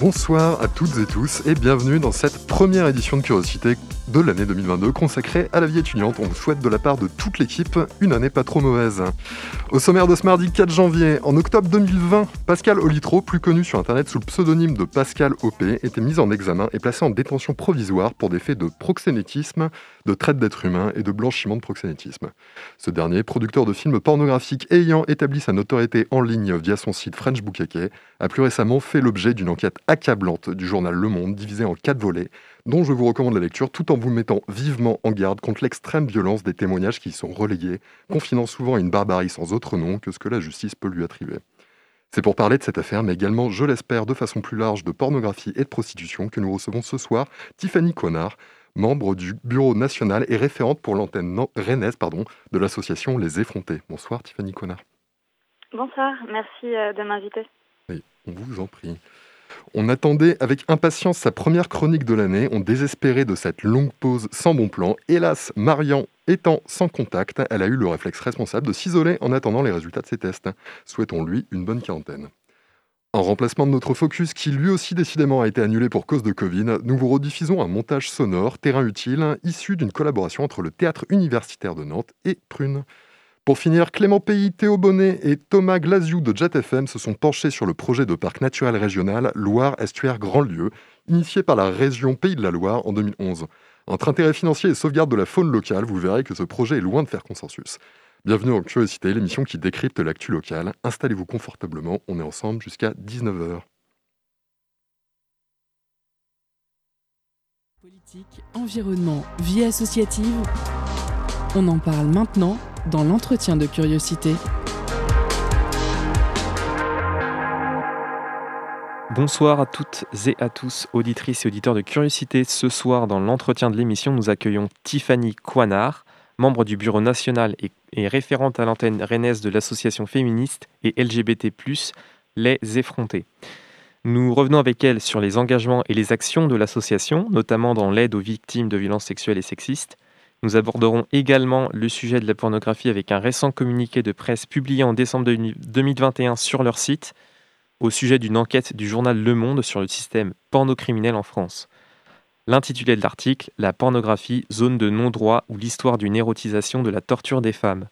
Bonsoir à toutes et tous et bienvenue dans cette première édition de Curiosité de l'année 2022 consacrée à la vie étudiante. On vous souhaite de la part de toute l'équipe une année pas trop mauvaise. Au sommaire de ce mardi 4 janvier, en octobre 2020, Pascal Olitro, plus connu sur internet sous le pseudonyme de Pascal OP, était mis en examen et placé en détention provisoire pour des faits de proxénétisme, de traite d'êtres humains et de blanchiment de proxénétisme. Ce dernier, producteur de films pornographiques ayant établi sa notoriété en ligne via son site French Bookake, a plus récemment fait l'objet d'une enquête accablante du journal Le Monde divisée en quatre volets dont je vous recommande la lecture tout en vous mettant vivement en garde contre l'extrême violence des témoignages qui y sont relayés, confinant souvent à une barbarie sans autre nom que ce que la justice peut lui attribuer. C'est pour parler de cette affaire, mais également, je l'espère, de façon plus large de pornographie et de prostitution que nous recevons ce soir Tiffany Conard, membre du Bureau national et référente pour l'antenne rennaise pardon, de l'association Les Effrontés. Bonsoir Tiffany Conard. Bonsoir, merci euh, de m'inviter. Oui, on vous en prie. On attendait avec impatience sa première chronique de l'année, on désespérait de cette longue pause sans bon plan. Hélas, Marian étant sans contact, elle a eu le réflexe responsable de s'isoler en attendant les résultats de ses tests. Souhaitons-lui une bonne quarantaine. En remplacement de notre focus qui lui aussi décidément a été annulé pour cause de Covid, nous vous rediffusons un montage sonore, terrain utile, issu d'une collaboration entre le Théâtre universitaire de Nantes et Prune. Pour finir, Clément Pays, Théo Bonnet et Thomas Glaziou de Jet FM se sont penchés sur le projet de parc naturel régional Loire-Estuaire Grand-Lieu, initié par la région Pays de la Loire en 2011. Entre intérêt financier et sauvegarde de la faune locale, vous verrez que ce projet est loin de faire consensus. Bienvenue en Curiosité, l'émission qui décrypte l'actu locale. Installez-vous confortablement, on est ensemble jusqu'à 19h. Politique, environnement, vie associative. On en parle maintenant dans l'entretien de curiosité. Bonsoir à toutes et à tous, auditrices et auditeurs de Curiosité. Ce soir, dans l'entretien de l'émission, nous accueillons Tiffany Coinard, membre du bureau national et, référente à l'antenne rennaise de l'association féministe et LGBT, Les Effrontés. Nous revenons avec elle sur les engagements et les actions de l'association, notamment dans l'aide aux victimes de violences sexuelles et sexistes. Nous aborderons également le sujet de la pornographie avec un récent communiqué de presse publié en décembre 2021 sur leur site au sujet d'une enquête du journal Le Monde sur le système pornocriminel en France. L'intitulé de l'article La pornographie, zone de non-droit ou l'histoire d'une érotisation de la torture des femmes.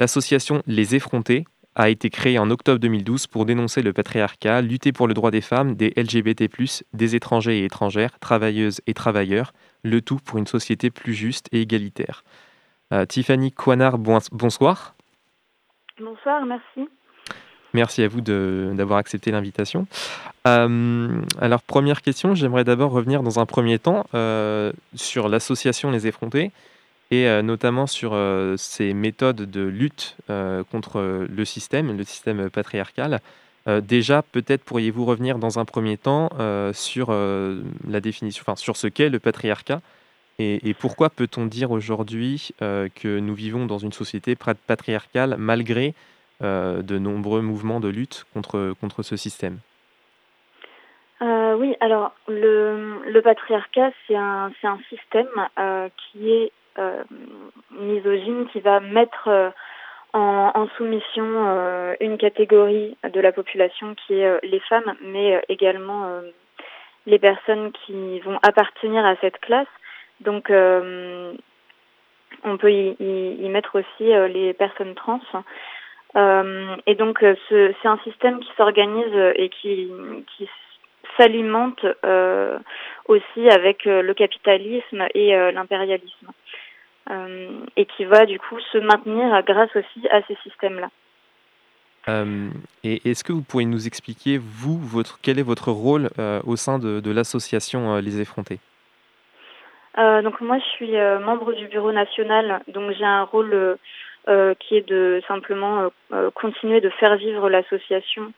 L'association Les Effrontés a été créée en octobre 2012 pour dénoncer le patriarcat, lutter pour le droit des femmes, des LGBT, des étrangers et étrangères, travailleuses et travailleurs, le tout pour une société plus juste et égalitaire. Euh, Tiffany Coinard, bonsoir. Bonsoir, merci. Merci à vous d'avoir accepté l'invitation. Euh, alors, première question, j'aimerais d'abord revenir dans un premier temps euh, sur l'association Les Effrontés et notamment sur ces méthodes de lutte contre le système, le système patriarcal. Euh, déjà, peut-être pourriez-vous revenir dans un premier temps euh, sur euh, la définition, enfin sur ce qu'est le patriarcat et, pourquoi peut-on dire aujourd'hui que nous vivons dans une société patriarcale malgré de nombreux mouvements de lutte contre, contre ce système? Oui, alors le, le patriarcat, c'est un, un système qui est misogyne, qui va mettre en, soumission euh, une catégorie de la population qui est euh, les femmes, mais euh, également les personnes qui vont appartenir à cette classe. Donc, on peut y, y, mettre aussi les personnes trans. et donc, c'est un système qui s'organise et qui, qui s'alimente aussi avec le capitalisme et l'impérialisme. Euh, et qui va du coup se maintenir grâce aussi à ces systèmes-là. Euh, et est-ce que vous pourriez nous expliquer, vous, votre, quel est votre rôle euh, au sein de, de l'association Les Effrontés? Donc moi je suis membre du bureau national, donc j'ai un rôle qui est de simplement continuer de faire vivre l'association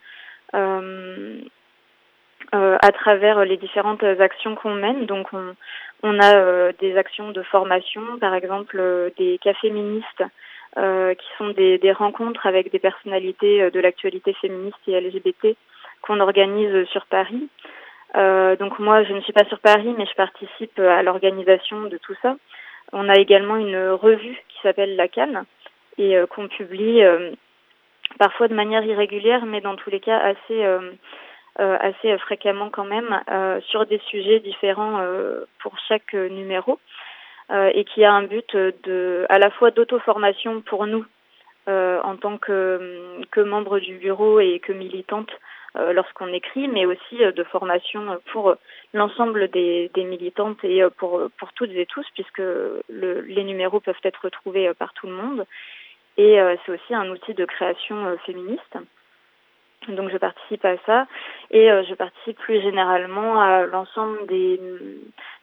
à travers les différentes actions qu'on mène. Donc on, on a des actions de formation, par exemple des cafés féministes euh, qui sont des, rencontres avec des personnalités euh, de l'actualité féministe et LGBT qu'on organise sur Paris. Euh, donc moi, je ne suis pas sur Paris, mais je participe à l'organisation de tout ça. On a également une revue qui s'appelle La Canne et euh, qu'on publie parfois de manière irrégulière, mais dans tous les cas assez assez fréquemment quand même sur des sujets différents pour chaque numéro. Euh, et qui a un but de, à la fois d'auto-formation pour nous euh, en tant que, que du bureau et que militante euh, lorsqu'on écrit, mais aussi de formation pour l'ensemble des, des, militantes et pour, pour toutes et tous, puisque le, les numéros peuvent être retrouvés par tout le monde. Et c'est aussi un outil de création féministe. Donc je participe à ça et euh, je participe plus généralement à l'ensemble des,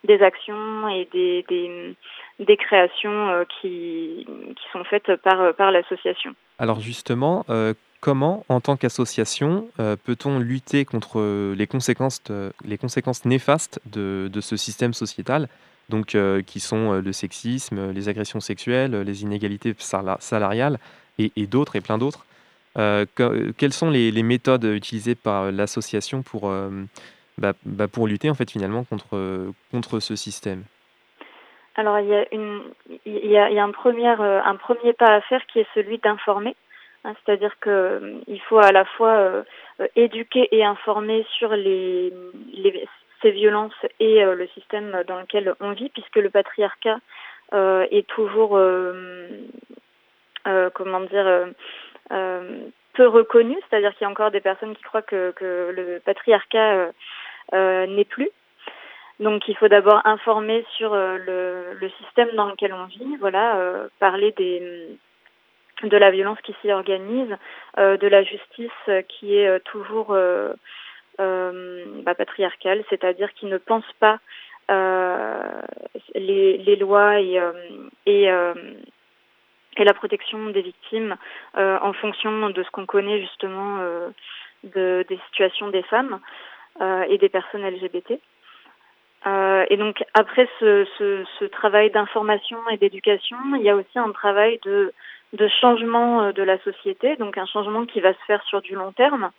des actions et des, des, des créations euh, qui, qui sont faites par, par l'association. Alors justement, euh, comment en tant qu'association peut-on lutter contre les conséquences, les conséquences néfastes de, de ce système sociétal donc, qui sont le sexisme, les agressions sexuelles, les inégalités salariales et, et d'autres et plein d'autres? Euh, quelles sont les, méthodes utilisées par l'association pour, euh, bah, bah, pour lutter en fait finalement contre, contre ce système? Alors il y a, une, il y a, un, premier, euh, un premier pas à faire qui est celui d'informer. Hein, C'est-à-dire qu'il faut à la fois éduquer et informer sur les, les, ces violences et le système dans lequel on vit, puisque le patriarcat est toujours, comment dire, peu reconnu, c'est-à-dire qu'il y a encore des personnes qui croient que, que le patriarcat euh, euh, n'est plus. Donc il faut d'abord informer sur le, le, système dans lequel on vit, voilà, parler des de la violence qui s'y organise, de la justice qui est toujours bah, patriarcale, c'est-à-dire qui ne pense pas les, les, lois et, et et la protection des victimes euh, en fonction de ce qu'on connaît justement euh, de, des situations des femmes euh, et des personnes LGBT. Euh, et donc après ce, ce, ce travail d'information et d'éducation, il y a aussi un travail de, de changement de la société, donc un changement qui va se faire sur du long terme.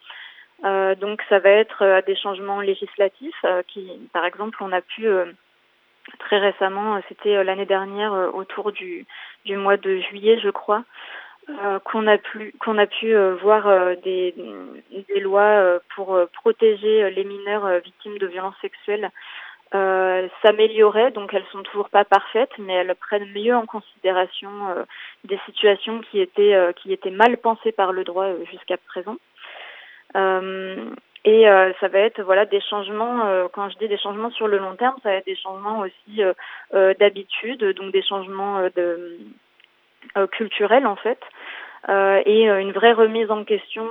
Euh, donc ça va être des changements législatifs qui, par exemple, on a pu très récemment, c'était l'année dernière autour du, du mois de juillet, je crois, euh, qu'on a pu qu'on a pu euh, voir euh, des, des lois pour protéger les mineurs victimes de violences sexuelles s'améliorer. Donc elles sont toujours pas parfaites, mais elles prennent mieux en considération des situations qui étaient qui étaient mal pensées par le droit jusqu'à présent. Et euh, ça va être voilà des changements. Euh, quand je dis des changements sur le long terme, ça va être des changements aussi euh, d'habitude, donc des changements de culturels en fait, et une vraie remise en question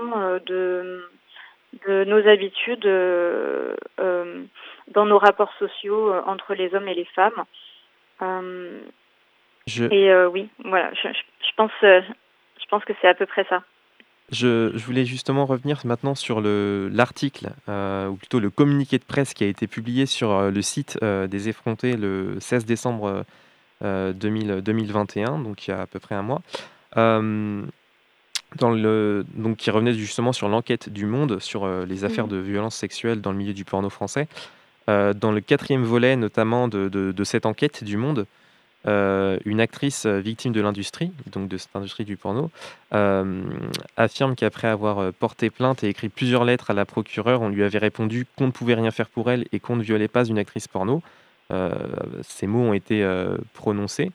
de de nos habitudes dans nos rapports sociaux entre les hommes et les femmes. Je... Et oui, voilà, je, je pense, je pense que c'est à peu près ça. Je, voulais justement revenir maintenant sur l'article, euh, ou plutôt le communiqué de presse qui a été publié sur euh, le site euh, des effrontés le 16 décembre 2021, donc il y a à peu près un mois, dans le, donc qui revenait justement sur l'enquête du Monde sur les affaires mmh. de violences sexuelles dans le milieu du porno français. dans le quatrième volet notamment de, de cette enquête du Monde, euh, une actrice euh, victime de l'industrie, donc de cette industrie du porno, euh, affirme qu'après avoir porté plainte et écrit plusieurs lettres à la procureure, on lui avait répondu qu'on ne pouvait rien faire pour elle et qu'on ne violait pas une actrice porno. ces mots ont été prononcés.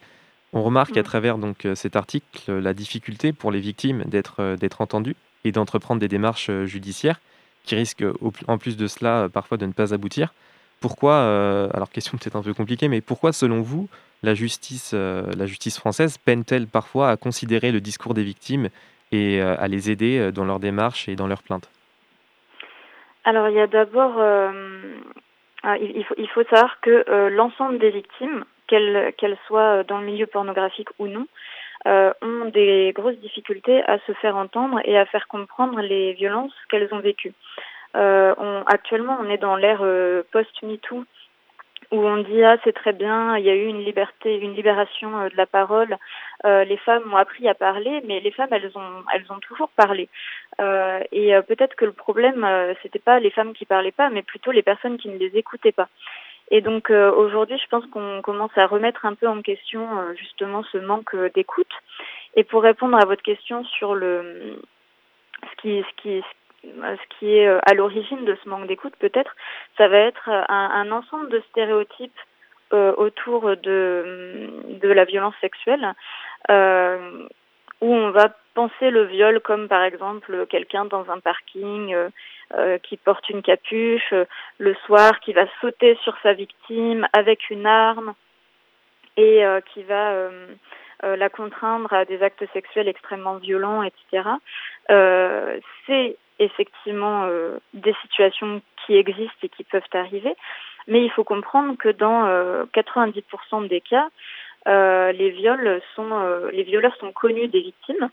On remarque à mm. travers donc cet article la difficulté pour les victimes d'être d'être entendues et d'entreprendre des démarches judiciaires qui risquent en plus de cela parfois de ne pas aboutir. Pourquoi, alors question peut-être un peu compliquée, mais pourquoi selon vous la justice, euh, la justice française peine-t-elle parfois à considérer le discours des victimes et euh, à les aider euh, dans leur démarche et dans leurs plaintes? Alors il y a d'abord, faut, il faut savoir que l'ensemble des victimes, qu'elles soient dans le milieu pornographique ou non, ont des grosses difficultés à se faire entendre et à faire comprendre les violences qu'elles ont vécues. On, actuellement, on est dans l'ère post-MeToo où on dit ah c'est très bien, il y a eu une liberté, une libération euh, de la parole. Euh, les femmes ont appris à parler, mais les femmes elles ont elles ont toujours parlé. Euh, et euh, peut-être que le problème c'était pas les femmes qui parlaient pas, mais plutôt les personnes qui ne les écoutaient pas. Et donc aujourd'hui, je pense qu'on commence à remettre un peu en question justement ce manque d'écoute. Et pour répondre à votre question sur le ce qui ce qui ce qui est euh, à l'origine de ce manque d'écoute, peut-être, ça va être euh, un, ensemble de stéréotypes euh, autour de, de la violence sexuelle, euh, où on va penser le viol comme par exemple quelqu'un dans un parking euh, qui porte une capuche le soir, qui va sauter sur sa victime avec une arme et qui va la contraindre à des actes sexuels extrêmement violents, etc. C'est effectivement euh, des situations qui existent et qui peuvent arriver, mais il faut comprendre que dans 90% euh, des cas, euh, les viols sont, les violeurs sont connus des victimes.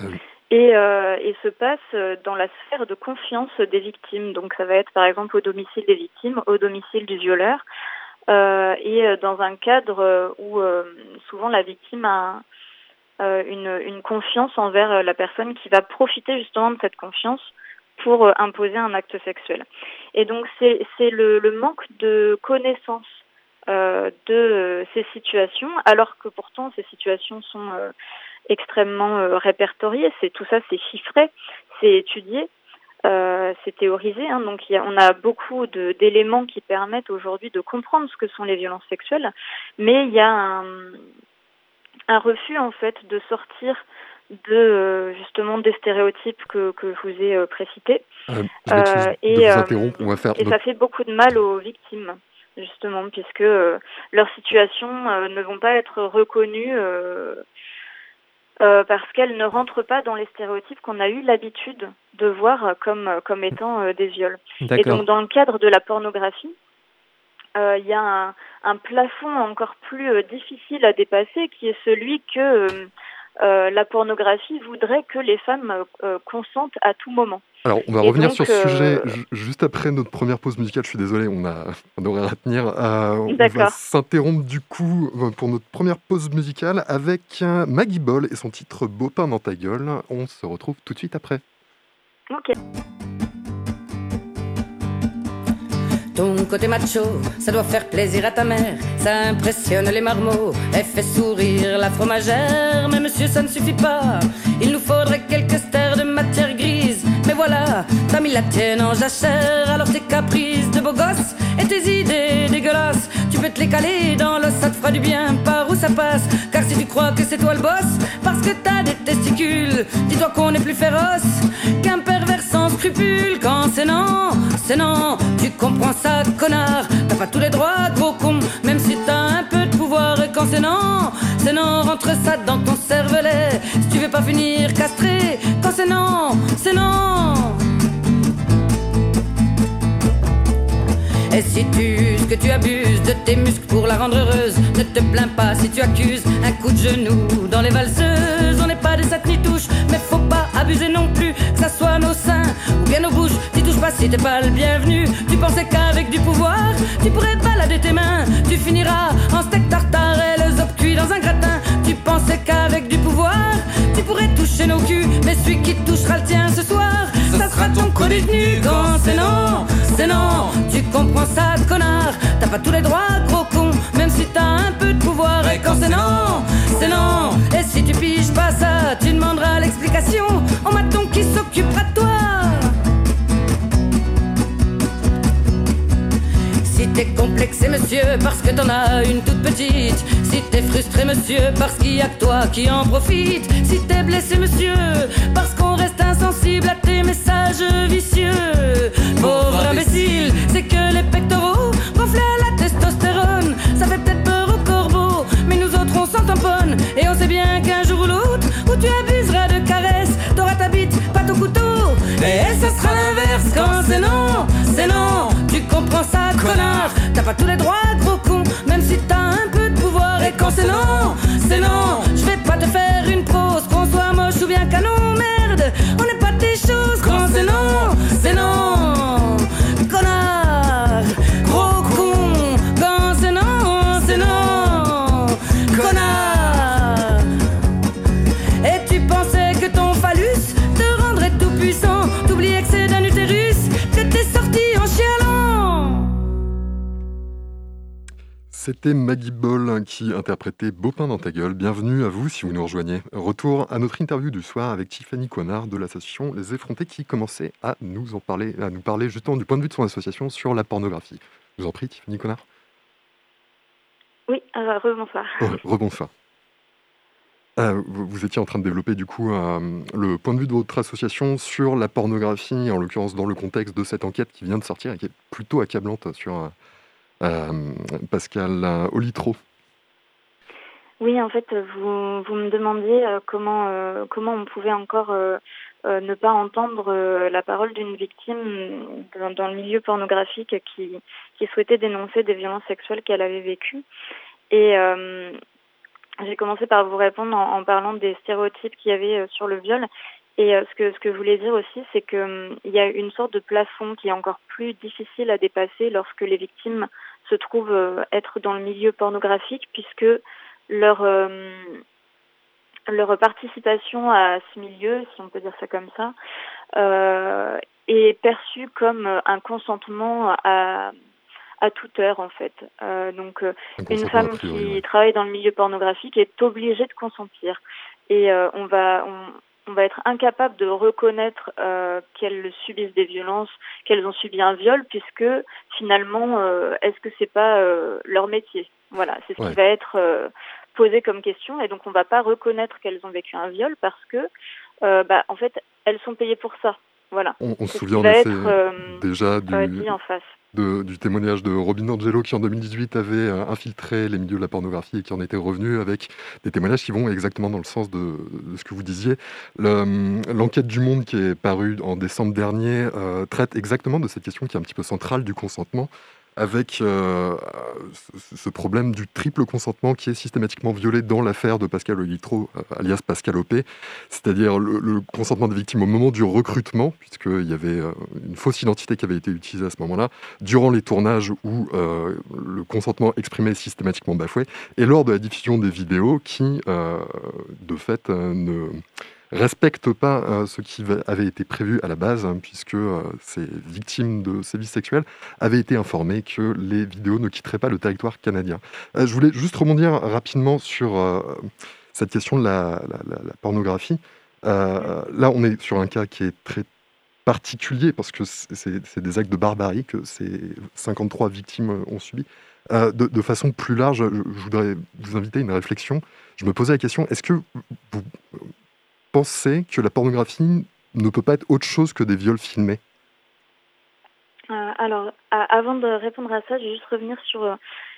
Ah et, et, se passe dans la sphère de confiance des victimes. Donc ça va être par exemple au domicile des victimes, au domicile du violeur, et dans un cadre où souvent la victime a, une, une, confiance envers euh, la personne qui va profiter justement de cette confiance pour euh, imposer un acte sexuel. Et donc c'est le, le, manque de connaissance euh, de ces situations, alors que pourtant ces situations sont euh, extrêmement répertoriées. C'est tout ça, c'est chiffré, c'est étudié. Euh, c'est théorisé, hein, donc y on a beaucoup d'éléments qui permettent aujourd'hui de comprendre ce que sont les violences sexuelles, mais il y a un, un refus en fait de sortir de euh, justement des stéréotypes que, que je vous ai euh, précités. Euh, euh et, on va faire et ça fait beaucoup de mal aux victimes justement puisque leurs situations ne vont pas être reconnues parce qu'elles ne rentrent pas dans les stéréotypes qu'on a eu l'habitude de voir comme comme étant des viols. Et donc dans le cadre de la pornographie, il y a un, un, plafond encore plus euh, difficile à dépasser qui est celui que euh, la pornographie voudrait que les femmes consentent à tout moment. Alors, on va revenir sur ce sujet juste après notre première pause musicale. Je suis désolé, on a on aurait à tenir. on va s'interrompre du coup pour notre première pause musicale avec Maggie Ball et son titre Beau pain dans ta gueule. On se retrouve tout de suite après. Ok. Ton côté macho, ça doit faire plaisir à ta mère. Ça impressionne les marmots, elle fait sourire la fromagère. Mais monsieur, ça ne suffit pas. Il nous faudrait quelques stères de matière grise. Mais voilà, t'as mis la tienne en jachère. Alors tes caprices de beau gosse et tes idées dégueulasses, tu peux te les caler dans l'os, ça te fera du bien par où ça passe. Car si tu crois que c'est toi le boss, parce que t'as des testicules, dis-toi qu'on est plus féroce qu'un pervers sans scrupules. Quand c'est non, c'est non, tu comprends ça connard. T'as pas tous les droits, gros con, même si t'as un peu de pouvoir. Et quand c'est non, c'est non, rentre ça dans ton cervelet. Si tu veux pas finir castré, quand c'est non, c'est non. Et si tu que tu abuses de tes muscles pour la rendre heureuse, ne te plains pas si tu accuses un coup de genou dans les valseuses. On n'est pas des ni touches, si t'es pas le bienvenu. Tu pensais qu'avec du pouvoir, tu pourrais balader tes mains. Tu finiras en steak tartare et le zop cuit dans un gratin. Tu pensais qu'avec du pouvoir, tu pourrais toucher nos culs, mais celui qui touchera le tien ce soir, ça sera ton co-détenu. Quand c'est non, c'est non, tu comprends ça, connard. T'as pas tous les droits, gros con, même si t'as un peu de pouvoir. Et quand c'est non, c'est non, et si tu piges pas ça, tu demanderas l'explication au maton qui s'occupera de toi. T'es complexé, monsieur, parce que t'en as une toute petite. Si t'es frustré, monsieur, parce qu'il y a que toi qui en profite. Si t'es blessé, monsieur, parce qu'on reste insensible à tes messages vicieux. Pauvre imbécile, c'est que les pectoraux gonflent la testostérone. Ça fait peut-être peur aux corbeaux, mais nous autres on s'en tamponne. Et on sait bien qu'un jour ou l'autre, où tu abuseras de caresses, t'auras ta bite, pas ton couteau. Et ça sera l'inverse quand c'est non, c'est non prends ça, connard. T'as pas tous les droits, gros con, même si t'as un peu de pouvoir. Et quand c'est non, c'est non. C'était Maggie Ball qui interprétait Beaupin dans ta gueule. Bienvenue à vous si vous nous rejoignez. Retour à notre interview du soir avec Tiffany Coinard de l'association Les Effrontés qui commençait à nous en parler, à nous parler justement du point de vue de son association sur la pornographie. Je vous en prie, Tiffany Coinard. Oui, euh, rebonsoir. Oh, rebonsoir. Euh, vous, étiez en train de développer du coup euh, le point de vue de votre association sur la pornographie, en l'occurrence dans le contexte de cette enquête qui vient de sortir et qui est plutôt accablante sur euh, Pascal euh, Olitro. Oui, en fait, vous, me demandiez euh, comment, euh, comment on pouvait encore ne pas entendre la parole d'une victime dans, le milieu pornographique qui, souhaitait dénoncer des violences sexuelles qu'elle avait vécues. Et j'ai commencé par vous répondre en, parlant des stéréotypes qu'il y avait sur le viol. Et ce que ce que je voulais dire aussi, c'est que hum, y a une sorte de plafond qui est encore plus difficile à dépasser lorsque les victimes se trouvent euh, être dans le milieu pornographique, puisque leur euh, leur participation à ce milieu, si on peut dire ça comme ça, euh, est perçue comme un consentement à à toute heure en fait. Donc Un une femme priori, qui ouais. travaille dans le milieu pornographique est obligée de consentir et on va on, on va être incapable de reconnaître euh, qu'elles subissent des violences, qu'elles ont subi un viol, puisque finalement, euh, est-ce que c'est pas euh, leur métier? Voilà, c'est ce Ouais. qui va être posé comme question, et donc on va pas reconnaître qu'elles ont vécu un viol parce que, bah, en fait, elles sont payées pour ça. Voilà, On, on se souvient en va effet être déjà du, en face. Du témoignage de Robin Angelo qui en 2018 avait euh, infiltré les milieux de la pornographie et qui en était revenu avec des témoignages qui vont exactement dans le sens de, ce que vous disiez. Hum, L'enquête du Monde qui est parue en décembre dernier euh, traite exactement de cette question qui est un petit peu centrale du consentement avec euh, ce, problème du triple consentement qui est systématiquement violé dans l'affaire de Pascal Olitro, euh, alias Pascal Opé, c'est-à-dire le, consentement des victimes au moment du recrutement, puisqu'il y avait euh, une fausse identité qui avait été utilisée à ce moment-là, durant les tournages où le consentement exprimé est systématiquement bafoué, et lors de la diffusion des vidéos qui, de fait, ne respectent pas euh, ce qui va- avait été prévu à la base, hein, puisque euh, ces victimes de sévices sexuels avaient été informées que les vidéos ne quitteraient pas le territoire canadien. Euh, je voulais juste rebondir rapidement sur cette question de la, pornographie. Là, on est sur un cas qui est très particulier parce que c'est des actes de barbarie que ces 53 victimes ont subi. Euh, de, de façon plus large, je, je voudrais vous inviter à une réflexion. Je me posais la question, est-ce que vous pensez que la pornographie ne peut pas être autre chose que des viols filmés Euh, alors, avant de répondre à ça, je vais juste revenir sur euh,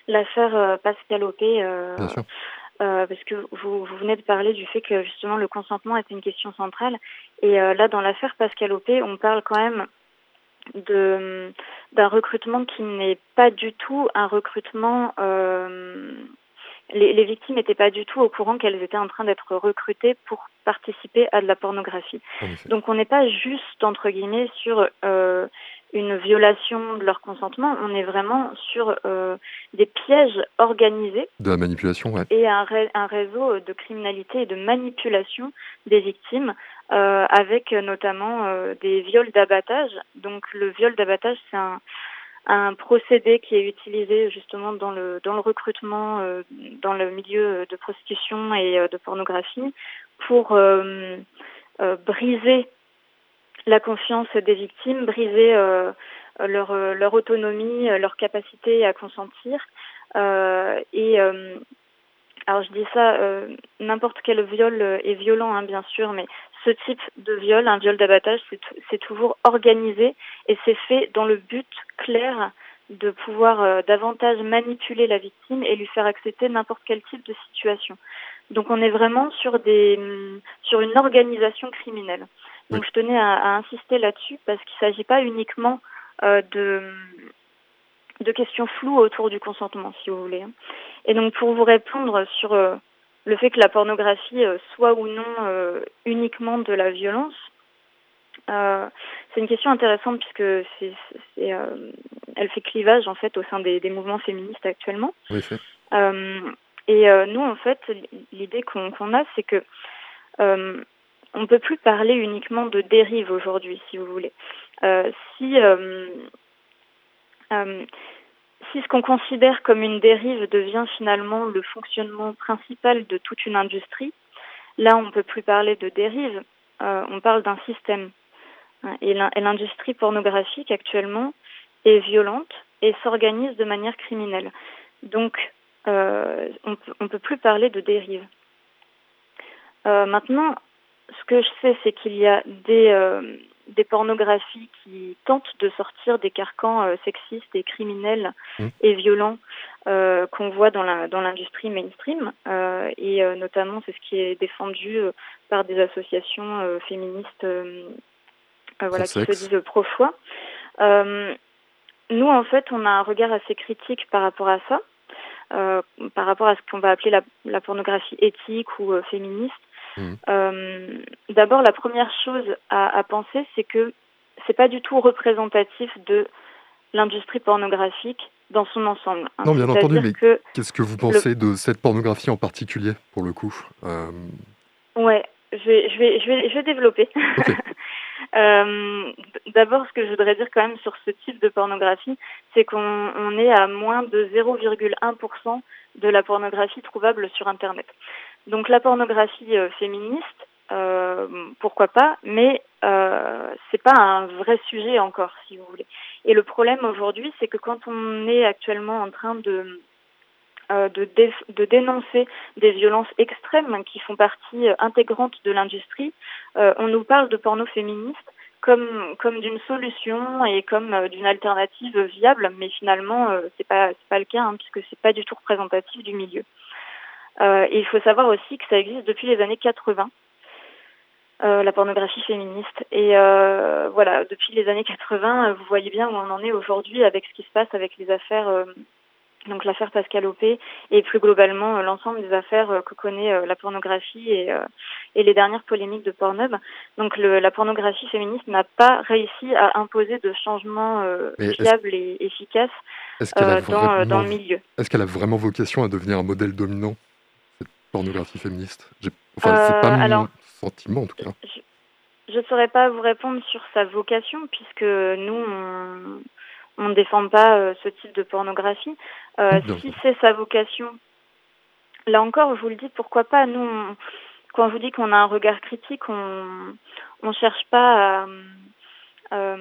l'affaire euh, Pascal Opé, euh, Bien sûr. euh, parce que vous, vous venez de parler du fait que justement le consentement est une question centrale. Et là, dans l'affaire Pascal Opé, on parle quand même de d'un recrutement qui n'est pas du tout un recrutement. euh, les, les victimes n'étaient pas du tout au courant qu'elles étaient en train d'être recrutées pour participer à de la pornographie. Donc on n'est pas juste entre guillemets sur euh, une violation de leur consentement, on est vraiment sur euh, des pièges organisés De la manipulation, ouais. et un, ré- un réseau de criminalité et de manipulation des victimes, euh, avec notamment des viols d'abattage. Donc le viol d'abattage, c'est un, un procédé qui est utilisé justement dans le dans le recrutement, euh, dans le milieu de prostitution et euh, de pornographie, pour euh, briser la confiance des victimes, briser leur leur autonomie, leur capacité à consentir. Et alors je dis ça, n'importe quel viol est violent, hein, bien sûr, mais ce type de viol, un viol d'abattage, c'est toujours organisé et c'est fait dans le but clair de pouvoir euh, davantage manipuler la victime et lui faire accepter n'importe quel type de situation. Donc on est vraiment sur des hum, sur une organisation criminelle. Donc je tenais à, à insister là-dessus parce qu'il ne s'agit pas uniquement euh, de de questions floues autour du consentement, si vous voulez. Et donc pour vous répondre sur le fait que la pornographie soit ou non uniquement de la violence, euh, c'est une question intéressante puisque c'est, euh, elle fait clivage en fait au sein des, mouvements féministes actuellement. Oui, euh, et nous, en fait, l'idée qu'on, a, c'est que on ne peut plus parler uniquement de dérive aujourd'hui, si vous voulez. si si ce qu'on considère comme une dérive devient finalement le fonctionnement principal de toute une industrie, là on ne peut plus parler de dérive, on parle d'un système. Et l'industrie pornographique actuellement est violente et s'organise de manière criminelle. Donc, euh, on ne peut plus parler de dérive. Euh, maintenant, ce que je sais, c'est qu'il y a des, euh, des pornographies qui tentent de sortir des carcans euh, sexistes et criminels mmh. et violents euh, qu'on voit dans la dans l'industrie mainstream et notamment c'est ce qui est défendu par des associations féministes euh, voilà, qui se disent pro-choix. Euh, nous, en fait, on a un regard assez critique par rapport à ça, euh, par rapport à ce qu'on va appeler la, la, pornographie éthique ou féministe. Mmh. D'abord, la première chose à, à penser, c'est que c'est pas du tout représentatif de l'industrie pornographique dans son ensemble. Hein. Non, bien entendu, mais qu'est-ce que vous pensez de cette pornographie en particulier, pour le coup euh... Ouais, je vais, je vais, je vais, je vais développer. Euh, D'abord, ce que je voudrais dire quand même sur ce type de pornographie, c'est qu'on on est à moins de 0,1% de la pornographie trouvable sur Internet. Donc la pornographie euh, féministe, euh, pourquoi pas, mais euh, c'est pas un vrai sujet encore, si vous voulez. Et le problème aujourd'hui, c'est que quand on est actuellement en train de euh, de, de, dénoncer des violences extrêmes qui font partie euh, intégrante de l'industrie, euh, on nous parle de porno féministe comme comme d'une solution et comme d'une alternative viable, mais finalement c'est pas c'est pas le cas hein, puisque c'est pas du tout représentatif du milieu. Et il faut savoir aussi que ça existe depuis les années 80. la pornographie féministe. Et voilà, depuis les années 80, vous voyez bien où on en est aujourd'hui avec ce qui se passe avec les affaires donc l'affaire Pascal Opé et plus globalement euh, l'ensemble des affaires euh, que connaît euh, la pornographie et, et les dernières polémiques de Pornhub. Donc le, la pornographie féministe n'a pas réussi à imposer de changements fiables et efficaces dans, dans, le milieu. Est-ce qu'elle a vraiment vocation à devenir un modèle dominant, pornographie féministe Enfin, c'est pas mon sentiment en tout cas. Je ne saurais pas vous répondre sur sa vocation puisque nous, on on ne défend pas euh, ce type de pornographie. Euh, si c'est sa vocation, là encore, je vous le dis, pourquoi pas? Nous, quand je vous dis qu'on a un regard critique, on ne cherche pas à, euh,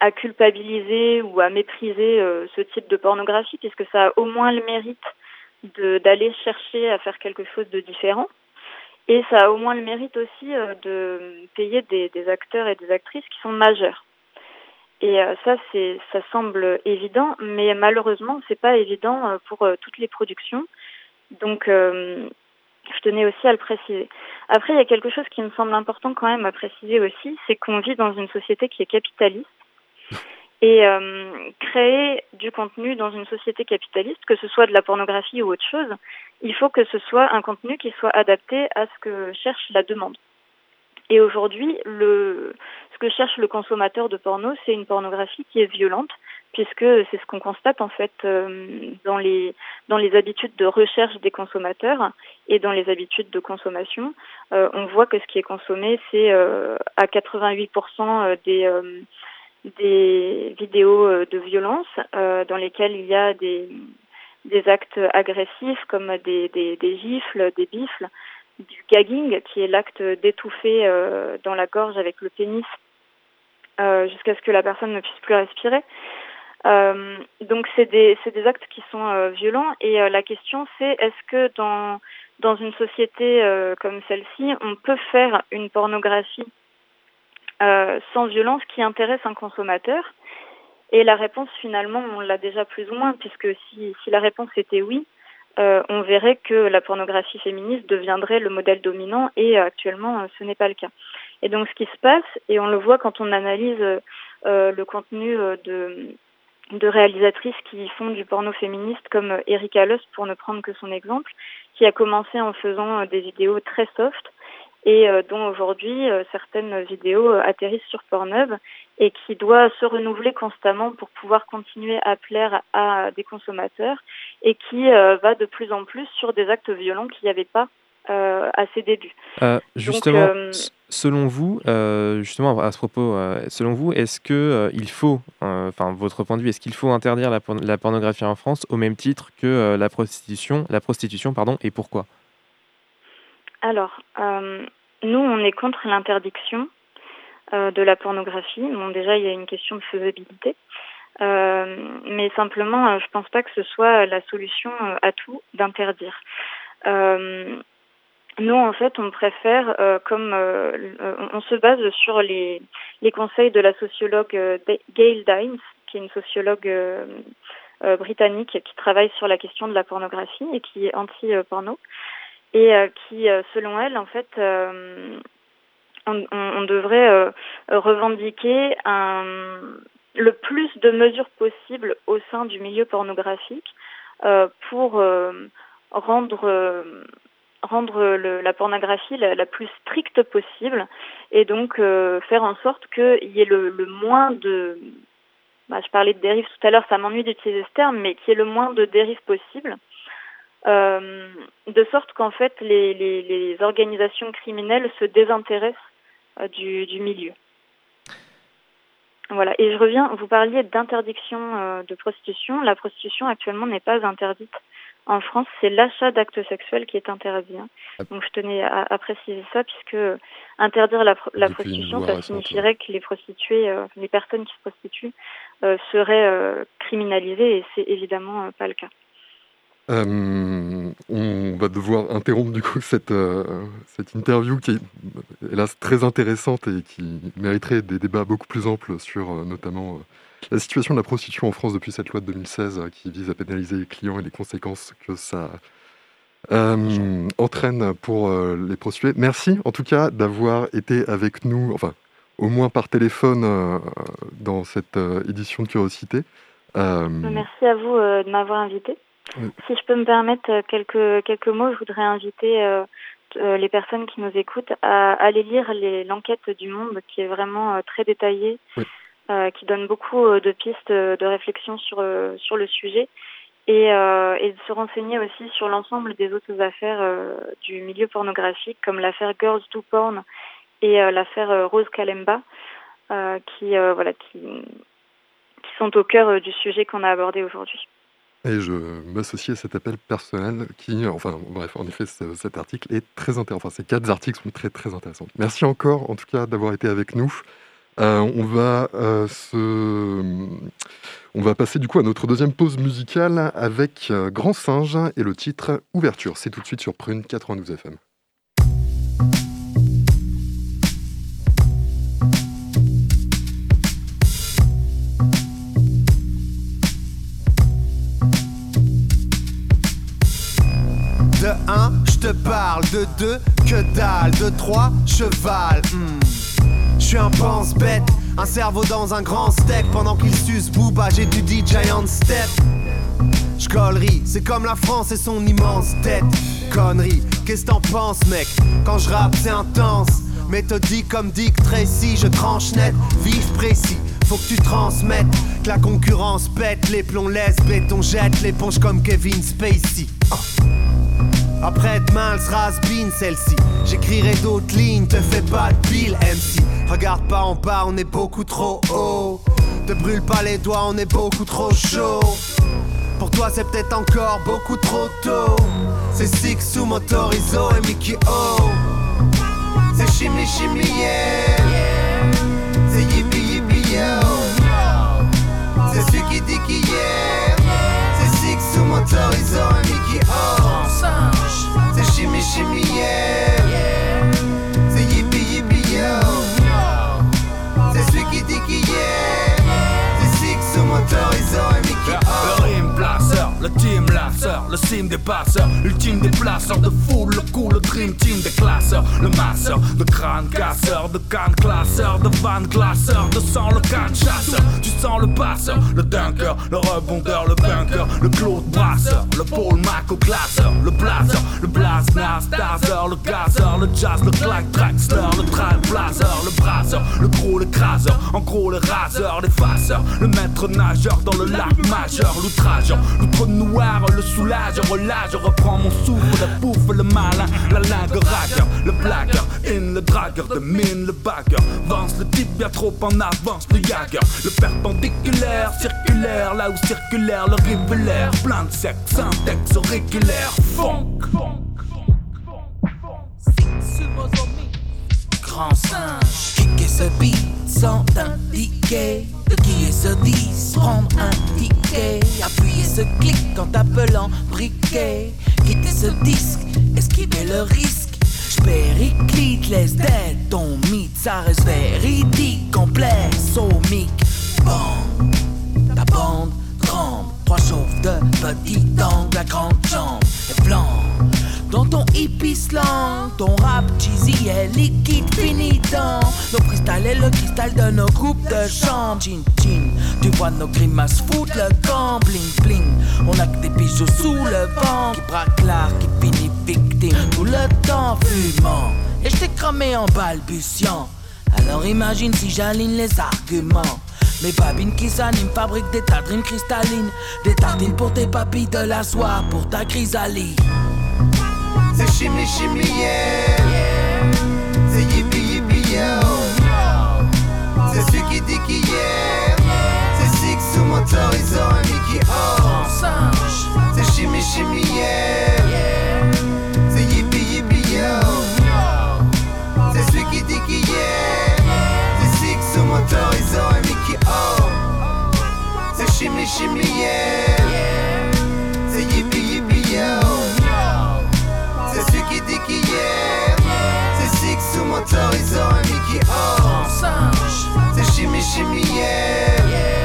à, culpabiliser ou à mépriser ce type de pornographie, puisque ça a au moins le mérite d'aller chercher à faire quelque chose de différent. Et ça a au moins le mérite aussi de payer des, acteurs et des actrices qui sont majeurs. Et euh, ça, c'est, ça semble évident, mais malheureusement, c'est pas évident euh, pour euh, toutes les productions. Donc, je tenais aussi à le préciser. Après, il y a quelque chose qui me semble important quand même à préciser aussi, c'est qu'on vit dans une société qui est capitaliste. Et créer du contenu dans une société capitaliste, que ce soit de la pornographie ou autre chose, il faut que ce soit un contenu qui soit adapté à ce que cherche la demande. Et aujourd'hui, le, ce que cherche le consommateur de porno, c'est une pornographie qui est violente, puisque c'est ce qu'on constate en fait euh, dans les dans les habitudes de recherche des consommateurs et dans les habitudes de consommation. Euh, on voit que ce qui est consommé, c'est euh, à 88% des des vidéos de violence dans lesquelles il y a des des actes agressifs comme des, des, gifles, des bifles, du gagging, qui est l'acte d'étouffer euh, dans la gorge avec le pénis euh, jusqu'à ce que la personne ne puisse plus respirer. Euh, donc c'est des des actes qui sont violents et la question c'est est-ce que dans dans une société comme celle-ci on peut faire une pornographie sans violence qui intéresse un consommateur et la réponse finalement on l'a déjà plus ou moins puisque si si la réponse était oui euh, on verrait que la pornographie féministe deviendrait le modèle dominant et euh, actuellement euh, ce n'est pas le cas. Et donc ce qui se passe, et on le voit quand on analyse le contenu de, de réalisatrices qui font du porno féministe comme Erika Lust pour ne prendre que son exemple, qui a commencé en faisant des vidéos très soft et dont aujourd'hui certaines vidéos atterrissent sur Pornhub et qui doit se renouveler constamment pour pouvoir continuer à plaire à des consommateurs et qui va de plus en plus sur des actes violents qu'il n'y avait pas euh, à ses débuts. Euh, justement, euh, selon vous, justement à ce propos, selon vous, est-ce que il faut, enfin votre point de vue, est-ce qu'il faut interdire la, la, pornographie en France au même titre que la prostitution, la prostitution, pardon, et pourquoi? Alors, nous, on est contre l'interdiction de la pornographie. Bon, déjà, il y a une question de faisabilité. mais simplement, je pense pas que ce soit la solution à tout d'interdire. Nous, en fait, on préfère, euh, comme euh, on se base sur les, les conseils de la sociologue euh, Gail Dines, qui est une sociologue britannique qui travaille sur la question de la pornographie et qui est anti-porno, et qui, selon elle, en fait, on, on, devrait revendiquer un, le plus de mesures possibles au sein du milieu pornographique pour rendre rendre le, la pornographie la, plus stricte possible et donc euh, faire en sorte qu'il y ait le, le moins de bah, je parlais de dérives tout à l'heure, ça m'ennuie d'utiliser ce terme, mais qu'il y ait le moins de dérives possible, euh, de sorte qu'en fait les, les, les, organisations criminelles se désintéressent euh, du, du, milieu. Voilà, et je reviens, vous parliez d'interdiction euh, de prostitution. La prostitution actuellement n'est pas interdite en France, c'est l'achat d'actes sexuels qui est interdit. Hein. Donc je tenais à, préciser ça, puisque interdire la, prostitution, ça signifierait que les prostituées, les personnes qui se prostituent, seraient criminalisées, et c'est évidemment pas le cas. On va devoir interrompre du coup cette, cette interview qui est hélas très intéressante et qui mériterait des débats beaucoup plus amples sur notamment la situation de la prostitution en France depuis cette loi de 2016 euh, qui vise à pénaliser les clients et les conséquences que ça euh, entraîne pour euh, les prostituées. Merci en tout cas d'avoir été avec nous, enfin au moins par téléphone dans cette édition de Curiosité. Merci à vous de m'avoir invité. Si je peux me permettre quelques, quelques mots, je voudrais inviter les personnes qui nous écoutent à aller lire l'enquête du Monde qui est vraiment très détaillée. Euh, qui donne beaucoup euh, de pistes de réflexion sur, euh, sur le sujet et, et de se renseigner aussi sur l'ensemble des autres affaires du milieu pornographique comme l'affaire Girls Do Porn et l'affaire Rose Kalemba qui, voilà, qui, qui sont au cœur du sujet qu'on a abordé aujourd'hui. Et je m'associe à cet appel personnel qui, enfin bref, en effet, cet article est très intéressant. Enfin, ces quatre articles sont très très intéressants. Merci encore, en tout cas, d'avoir été avec nous. Euh, on, va, euh, on va passer du coup à notre deuxième pause musicale avec euh, Grand Singe et le titre Ouverture. C'est tout de suite sur Prune 92 FM. De 1, je te parle, de 2, que dalle, de 3, cheval. Hmm. Je suis un pense-bête, un cerveau dans un grand steak pendant qu'il suce Booba, j'étudie Giant Step. J'collerie, c'est comme la France et son immense tête. Connerie, qu'est-ce t'en penses, mec? Quand je rappe, c'est intense. Méthodique comme Dick Tracy, je tranche net, vif précis. Faut que tu transmettes que la concurrence pète, les plombs laisse, béton jette l'éponge comme Kevin Spacey. Après demain, elle sera celle-ci. J'écrirai d'autres lignes, te fais pas de bill, MC. Regarde pas en bas, on est beaucoup trop haut. Te brûle pas les doigts, on est beaucoup trop chaud. Pour toi, c'est peut-être encore beaucoup trop tôt. C'est Six sous Motorizo et Mickey O. C'est chimie, chimie, yeah. C'est yippie, yippie, yo. C'est celui qui dit qui yeah. C'est Six sous Motorizo et Mickey O. C'est shimmy shimmy yeah. Le team lasseur le cime des passeurs, ultime des placeurs de foule, le coup, le dream team des classeurs, le masseur, de crâne casseur, de canne classeur, de van classeur, de sang le canne chasseur, tu sens le passeur, le dunker, le rebondeur, le bunker, le Claude brasseur, le Paul Mac au classeur, le blazer, le blast le gazeur, le jazz, le clack trackster, le trail blazer, le brasseur, le gros, le craseur, en gros le raseur, l'effaceur, le maître nageur dans le lac majeur, l'outrageur, l'outre noir, le soulageur, relâche, reprends mon souffle, le bouffe, le malin, la lingue racker, le blagueur, in le dragueur, de mine, le bagger, vance le type bien trop en avance, le jagger, le perpendiculaire, circulaire, là où circulaire, le rivelaire, plein de sexe, syntaxe auriculaire, funk, funk. Grand singe, ce beat sans indiquer de qui est ce 10 Prendre un ticket, appuyer ce clic en t'appelant briquet. Quitter ce disque, esquiver le risque. J'périclite, laisse d'être ton mythe, ça reste véridique, complet, somique. Bon, ta bande tremble, trois chauves de petit angle, la grande jambe est blanc. Dans ton hippie slang, ton rap cheesy est liquide fini dans nos cristals et le cristal de nos coupes de chambre. Chin chin, tu vois nos grimaces foutre le camp. Bling bling, on a que des bijoux sous le vent qui braque l'art, qui finit victime tout le temps fumant. Et je t'ai cramé en balbutiant. Alors imagine si j'aligne les arguments. Mes babines qui s'animent fabriquent des tas cristallines. Des tartines pour tes papilles, de la soie pour ta chrysalie. C'est chimie, chimie, yeah. C'est yippie, yippie, yo. Qui dit qui yeah. C'est Six sous motorisant un Mickey O. C'est chimie, chimie, yeah. C'est yippie, yippie, yo. Qui dit qui yeah. C'est Six sous motorisant un Mickey O. C'est chimie, chimie, yeah. Un Mickey O. C'est chimie, chimie, yeah.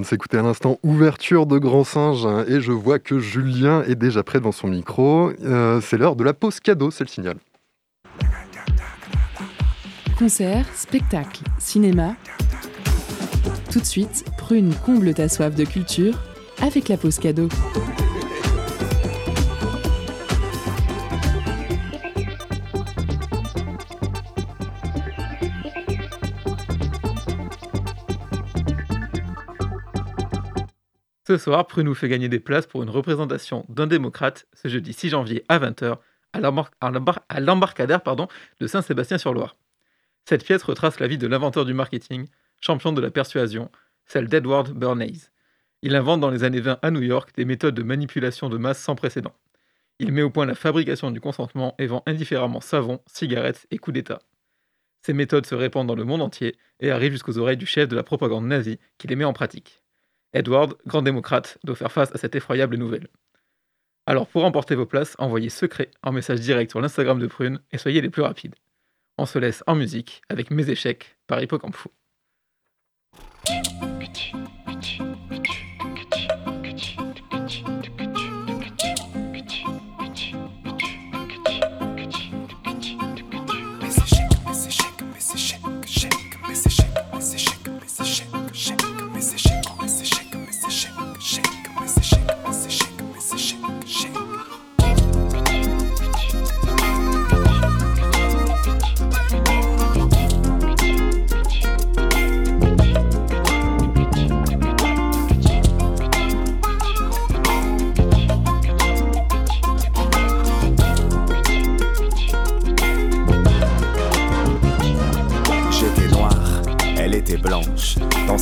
De s'écouter à l'instant ouverture de Grand Singe hein, et je vois que Julien est déjà prêt devant son micro. Euh, c'est l'heure de la pause cadeau, c'est le signal. Concert, spectacle, cinéma. Tout de suite, Prune comble ta soif de culture avec la pause cadeau. Ce soir, Prune nous fait gagner des places pour une représentation d'un démocrate ce jeudi 6 janvier à 20h à l'embarcadère de Saint-Sébastien-sur-Loire. Cette pièce retrace la vie de l'inventeur du marketing, champion de la persuasion, celle d'Edward Bernays. Il invente dans les années 20 à New York des méthodes de manipulation de masse sans précédent. Il met au point la fabrication du consentement et vend indifféremment savon, cigarettes et coups d'État. Ces méthodes se répandent dans le monde entier et arrivent jusqu'aux oreilles du chef de la propagande nazie qui les met en pratique. Edward, grand démocrate, doit faire face à cette effroyable nouvelle. Alors pour remporter vos places, envoyez secret en message direct sur l'Instagram de Prune et soyez les plus rapides. On se laisse en musique avec Mes échecs par Hippocampfou.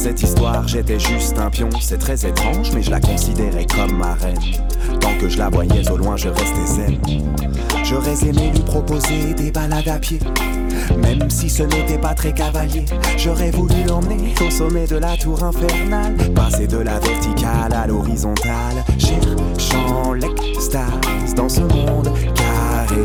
Cette histoire, j'étais juste un pion. C'est très étrange, mais je la considérais comme ma reine. Tant que je la voyais au loin, je restais zen. J'aurais aimé lui proposer des balades à pied. Même si ce n'était pas très cavalier, j'aurais voulu l'emmener au sommet de la tour infernale. Passer de la verticale à l'horizontale, cherchant l'extase dans ce monde carré.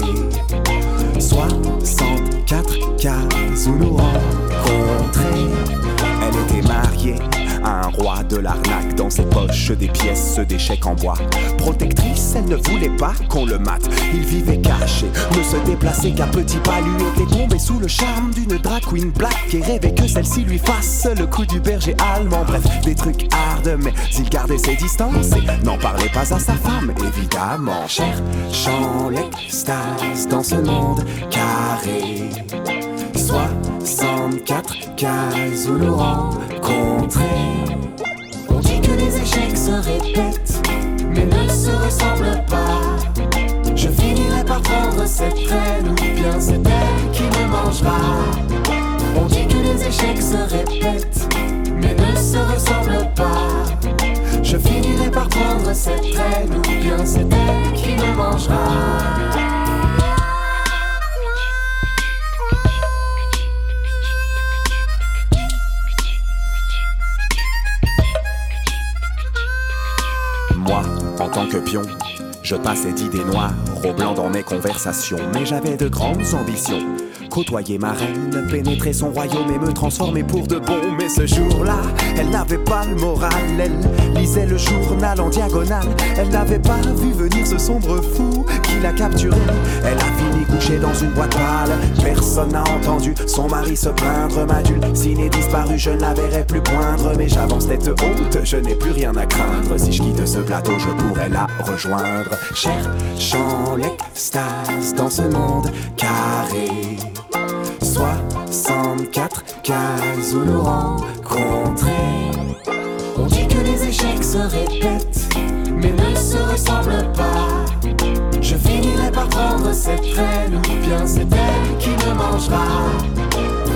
64 cases où nous rencontrer. Elle était mariée à un roi de l'arnaque dans ses poches des pièces d'échecs en bois. Protectrice, elle ne voulait pas qu'on le mate. Il vivait caché, ne se déplaçait qu'à petits pas. Lui était tombé sous le charme d'une drag queen black et rêvait que celle-ci lui fasse le coup du berger allemand. Bref, des trucs hard, mais il gardait ses distances et n'en parlait pas à sa femme, évidemment. Cherchant l'extase dans ce monde carré. 64 cases où nous. On dit que les échecs se répètent, mais ne se ressemblent pas. Je finirai par prendre cette traîne, ou bien c'est elle qui me mangera. On dit que les échecs se répètent, mais ne se ressemblent pas. Je finirai par prendre cette traîne, ou bien c'est elle qui me mangera. En tant que pion, je passais d'idées noires au blanc dans mes conversations, mais j'avais de grandes ambitions. Côtoyer ma reine, pénétrer son royaume et me transformer pour de bon. Mais ce jour-là, elle n'avait pas le moral. Elle lisait le journal en diagonale. Elle n'avait pas vu venir ce sombre fou qui l'a capturé. Elle a fini couchée dans une boîte pâle. Personne n'a entendu son mari se plaindre. Ma est disparue, je ne la verrai plus poindre. Mais j'avance tête haute, je n'ai plus rien à craindre. Si je quitte ce plateau, je pourrais la rejoindre. Cherchant l'extase dans ce monde carré. 64 cases où nous rencontrer. On dit que les échecs se répètent, mais ne se ressemblent pas. Je finirai par prendre cette traîne, ou bien c'est elle qui me mangera.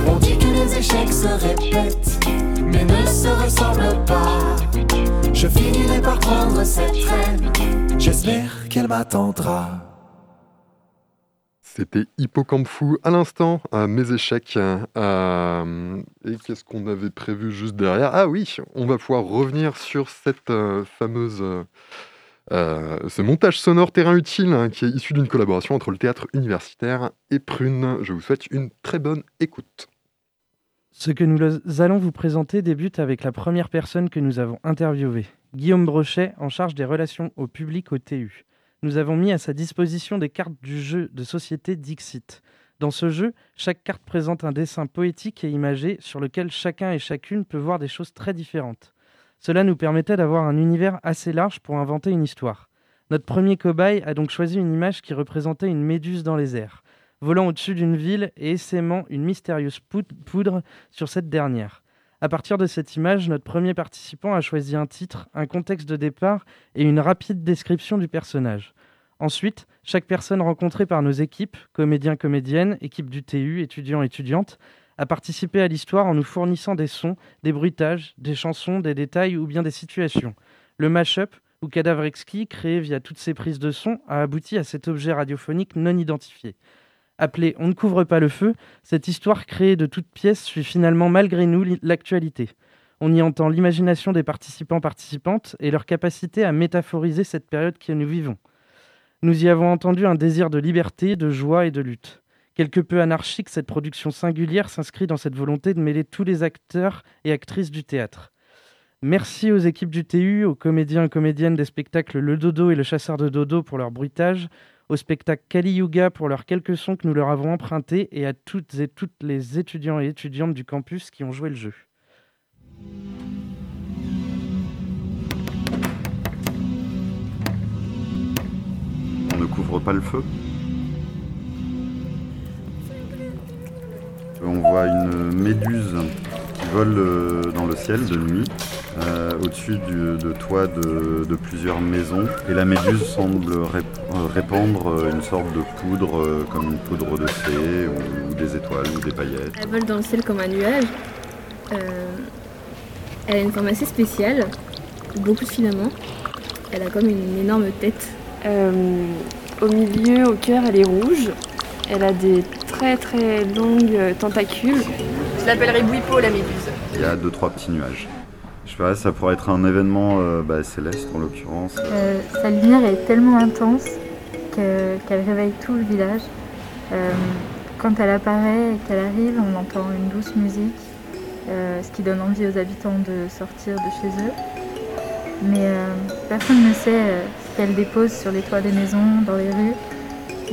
On dit que les échecs se répètent, mais ne se ressemblent pas. Je finirai par prendre cette traîne, j'espère qu'elle m'attendra. C'était Hippocampe Fou à l'instant, mes échecs. Euh, et qu'est-ce qu'on avait prévu juste derrière? Ah oui, on va pouvoir revenir sur cette euh, fameuse, euh, ce montage sonore terrain utile hein, qui est issu d'une collaboration entre le théâtre universitaire et Prune. Je vous souhaite une très bonne écoute. Ce que nous allons vous présenter débute avec la première personne que nous avons interviewée, Guillaume Brochet, en charge des relations au public au TU nous avons mis à sa disposition des cartes du jeu de société Dixit. Dans ce jeu, chaque carte présente un dessin poétique et imagé sur lequel chacun et chacune peut voir des choses très différentes. Cela nous permettait d'avoir un univers assez large pour inventer une histoire. Notre premier cobaye a donc choisi une image qui représentait une méduse dans les airs, volant au-dessus d'une ville et essaimant une mystérieuse poudre sur cette dernière. À partir de cette image, notre premier participant a choisi un titre, un contexte de départ et une rapide description du personnage. Ensuite, chaque personne rencontrée par nos équipes, comédiens, comédiennes, équipes du TU, étudiants, étudiantes, a participé à l'histoire en nous fournissant des sons, des bruitages, des chansons, des détails ou bien des situations. Le mash-up, ou cadavre exquis, créé via toutes ces prises de son, a abouti à cet objet radiophonique non identifié. Appelé On ne couvre pas le feu, cette histoire créée de toutes pièces suit finalement malgré nous l'actualité. On y entend l'imagination des participants-participantes et leur capacité à métaphoriser cette période que nous vivons. Nous y avons entendu un désir de liberté, de joie et de lutte. Quelque peu anarchique, cette production singulière s'inscrit dans cette volonté de mêler tous les acteurs et actrices du théâtre. Merci aux équipes du TU, aux comédiens et comédiennes des spectacles Le Dodo et Le Chasseur de Dodo pour leur bruitage, au spectacle Kali Yuga pour leurs quelques sons que nous leur avons empruntés et à toutes et toutes les étudiants et étudiantes du campus qui ont joué le jeu. On ne couvre pas le feu? On voit une méduse qui vole euh, dans le ciel de nuit euh, au-dessus de toits de, plusieurs maisons. Et la méduse semble euh, répandre une sorte de poudre, comme une poudre de fée, ou, des étoiles, ou des paillettes. Elle vole dans le ciel comme un nuage. Elle a une forme assez spéciale, beaucoup de filaments. Elle a comme une énorme tête. Euh, au milieu, au cœur, elle est rouge. Elle a des très très longues tentacules. Je l'appellerai Bouipo la méduse. Il y a deux trois petits nuages. Je sais pas, ça pourrait être un événement euh, bah, céleste en l'occurrence. Euh, sa lumière est tellement intense que- qu'elle réveille tout le village. Euh, quand elle apparaît et qu'elle arrive, on entend une douce musique, euh, ce qui donne envie aux habitants de sortir de chez eux. Mais euh, personne ne sait ce qu'elle dépose sur les toits des maisons, dans les rues.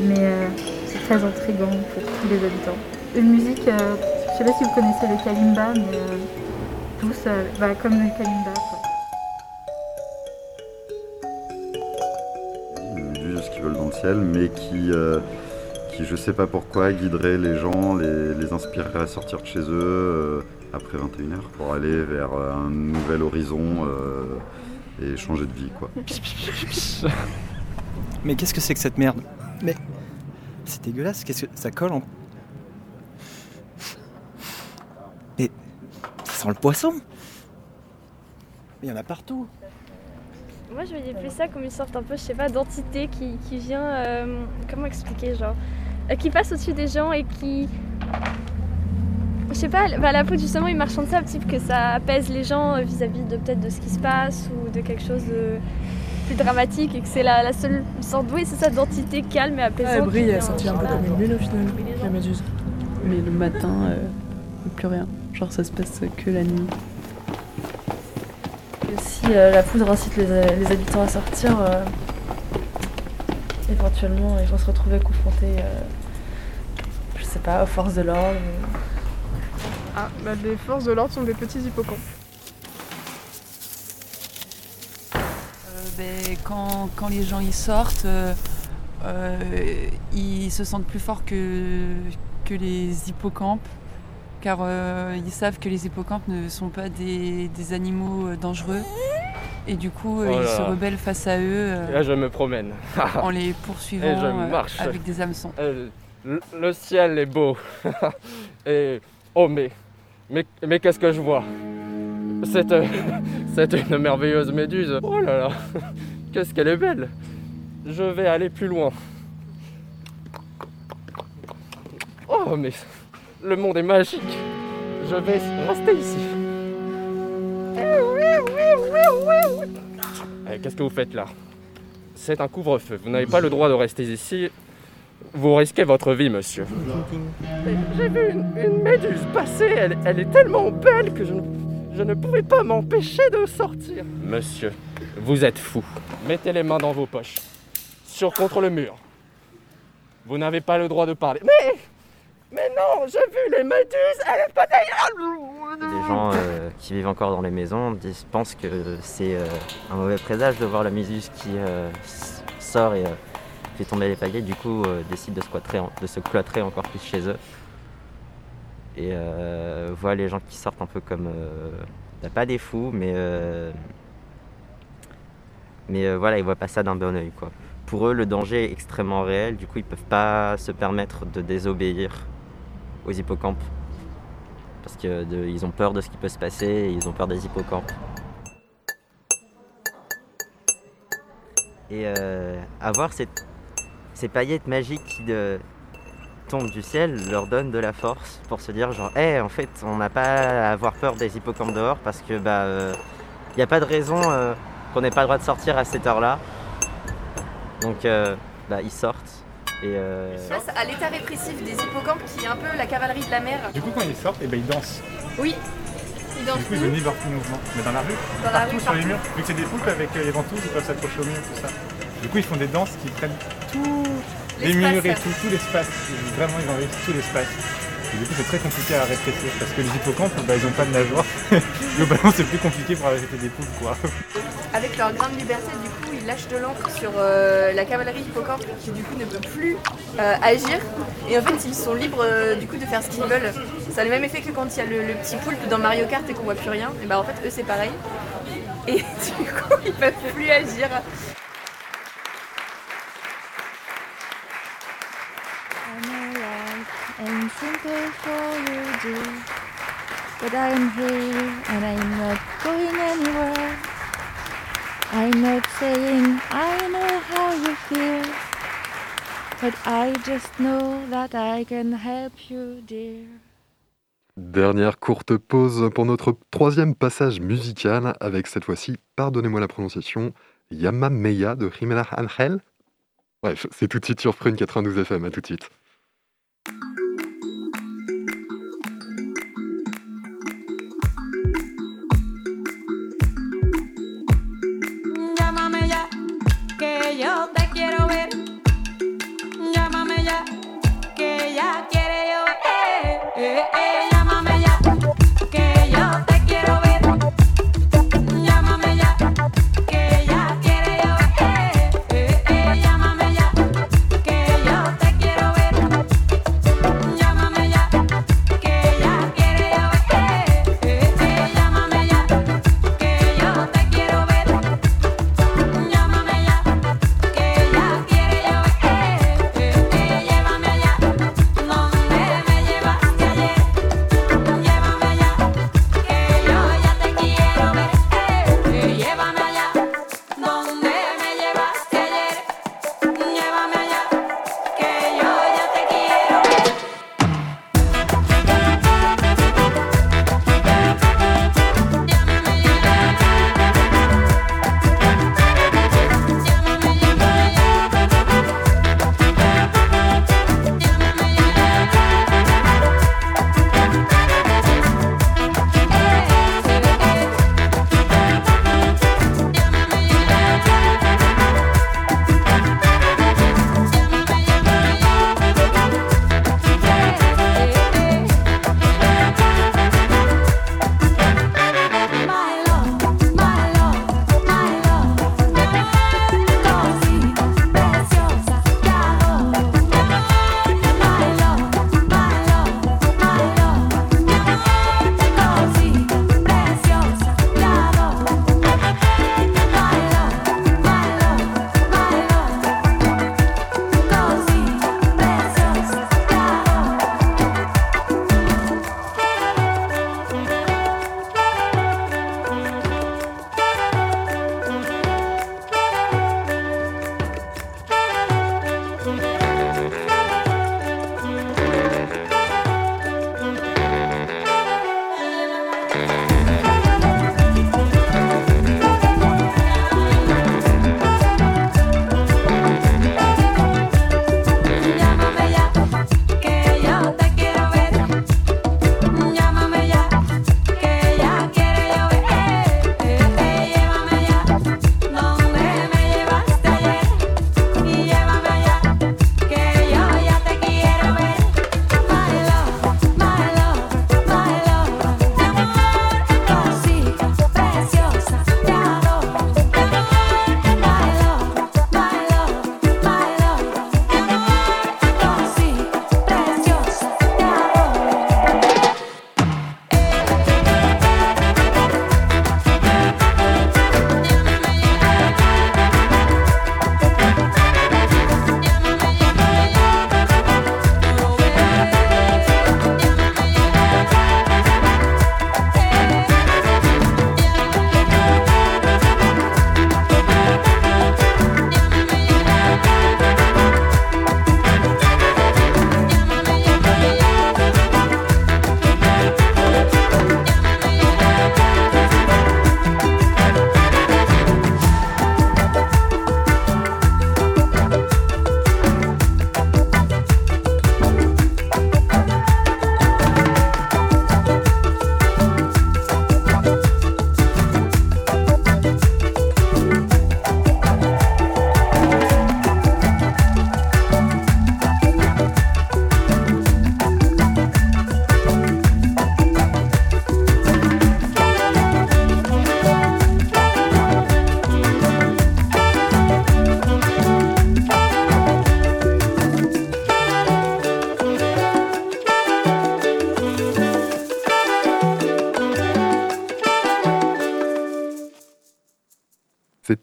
Mais euh, c'est très intriguant pour tous les habitants. Une musique, euh, sais pas si vous connaissez le kalimba, mais euh, douce, euh, bah, comme le kalimba. quoi. Une méduse qui vole dans le ciel, mais qui, euh, qui je sais pas pourquoi, guiderait les gens, les, les inspirerait à sortir de chez eux euh, après 21h pour aller vers un nouvel horizon euh, et changer de vie. quoi. Mais qu'est-ce que c'est que cette merde? Mais c'est dégueulasse, qu'est-ce que ça colle en. Mais ça sent le poisson Mais il y en a partout Moi, je voyais plus ça comme une sorte un peu, je sais pas, d'entité qui, qui vient. euh, comment expliquer, genre. euh, qui passe au-dessus des gens et qui. Je sais pas, bah, la peau justement, il marchand de sable, type que ça apaise les gens euh, vis-à-vis de peut-être de ce qui se passe ou de quelque chose de plus dramatique et que c'est la, la seule sorte, oui, c'est ça, d'entité calme et apaisante. elle brille, elle sentit un peu comme une lune au final, la méduse. Mais le matin, euh, plus rien. Genre ça se passe que la nuit. Et si euh, la poudre incite les, les habitants à sortir, euh, éventuellement ils vont se retrouver confrontés, euh, je sais pas, aux forces de l'ordre. Ah, bah les forces de l'ordre sont des petits hippocampes. Ben, quand, quand les gens y sortent, euh, euh, ils se sentent plus forts que, que les hippocampes, car euh, ils savent que les hippocampes ne sont pas des, des animaux euh, dangereux. Et du coup, euh, Oh ils se rebellent face à eux là, je me promène. en les poursuivant Et je marche. avec des hameçons. Le, le ciel est beau. Et oh mais mais, mais qu'est-ce que je vois? C'est euh, c'est une merveilleuse méduse. Oh là là, qu'est-ce qu'elle est belle. Je vais aller plus loin. Oh mais le monde est magique. Je vais rester ici. Eh, Qu'est-ce que vous faites là? C'est un couvre-feu. Vous n'avez pas le droit de rester ici. Vous risquez votre vie, monsieur. J'ai vu une, une méduse passer. Elle, elle est tellement belle que je ne, je ne pouvais pas m'empêcher de sortir. Monsieur, vous êtes fou. Mettez les mains dans vos poches. Sur contre le mur. Vous n'avez pas le droit de parler. Mais Mais non, j'ai vu les méduses. Elle est pas derrière. Les gens euh, qui vivent encore dans les maisons pensent que c'est euh, un mauvais présage de voir la méduse qui euh, sort et fait tomber les paliers, du coup décident de se, cloîtrer encore plus chez eux. Et voient les gens qui sortent un peu comme, bah, pas des fous, mais, mais voilà, ils voient pas ça d'un bon oeil. Quoi. Pour eux, le danger est extrêmement réel, du coup ils peuvent pas se permettre de désobéir aux hippocampes parce qu'ils ont peur de ce qui peut se passer ils ont peur des hippocampes. Et euh, avoir cette- ces paillettes magiques qui tombent du ciel leur donne de la force pour se dire genre, hé, en fait, on n'a pas à avoir peur des hippocampes dehors parce que bah, il n'y a pas de raison euh, qu'on n'ait pas le droit de sortir à cette heure-là. Donc, euh, bah, ils sortent. Et, euh, Face à l'état répressif des hippocampes qui est un peu la cavalerie de la mer. Du coup, quand ils sortent, eh ben, ils dansent. Oui, ils dansent Du coup, ils ont leur plus mouvement. Mais dans la rue, Dans la partout rue, sur les murs. Vu que c'est des poulpes avec euh, les ventouses, ils peuvent s'accrocher au mur, tout ça. Du coup, ils font des danses qui prennent tout les murs et tout, tout l'espace. Vraiment, ils envahissent tout l'espace. Et du coup, c'est très compliqué à répresser parce que les hippocampes, bah, ils n'ont pas de nageoires. Globalement, c'est plus compliqué pour arrêter des poules, quoi. Avec leur grande liberté, du coup, ils lâchent de l'encre sur euh, la cavalerie hippocampe qui, du coup, ne peut plus euh, agir. Et en fait, ils sont libres, euh, du coup, de faire ce qu'ils veulent. Ça a le même effet que quand il y a le, petit poulpe dans Mario Kart et qu'on voit plus rien. Et bah, en fait, eux, c'est pareil. Et du coup, ils peuvent plus agir. I'm I'm not saying I know how you feel, but I just know that I can help you, dear. Dernière courte pause pour notre troisième passage musical avec cette fois-ci, pardonnez-moi la prononciation, Yamameya de Jimena Angel. Bref, c'est tout de suite sur Prune 92 FM, à tout de suite.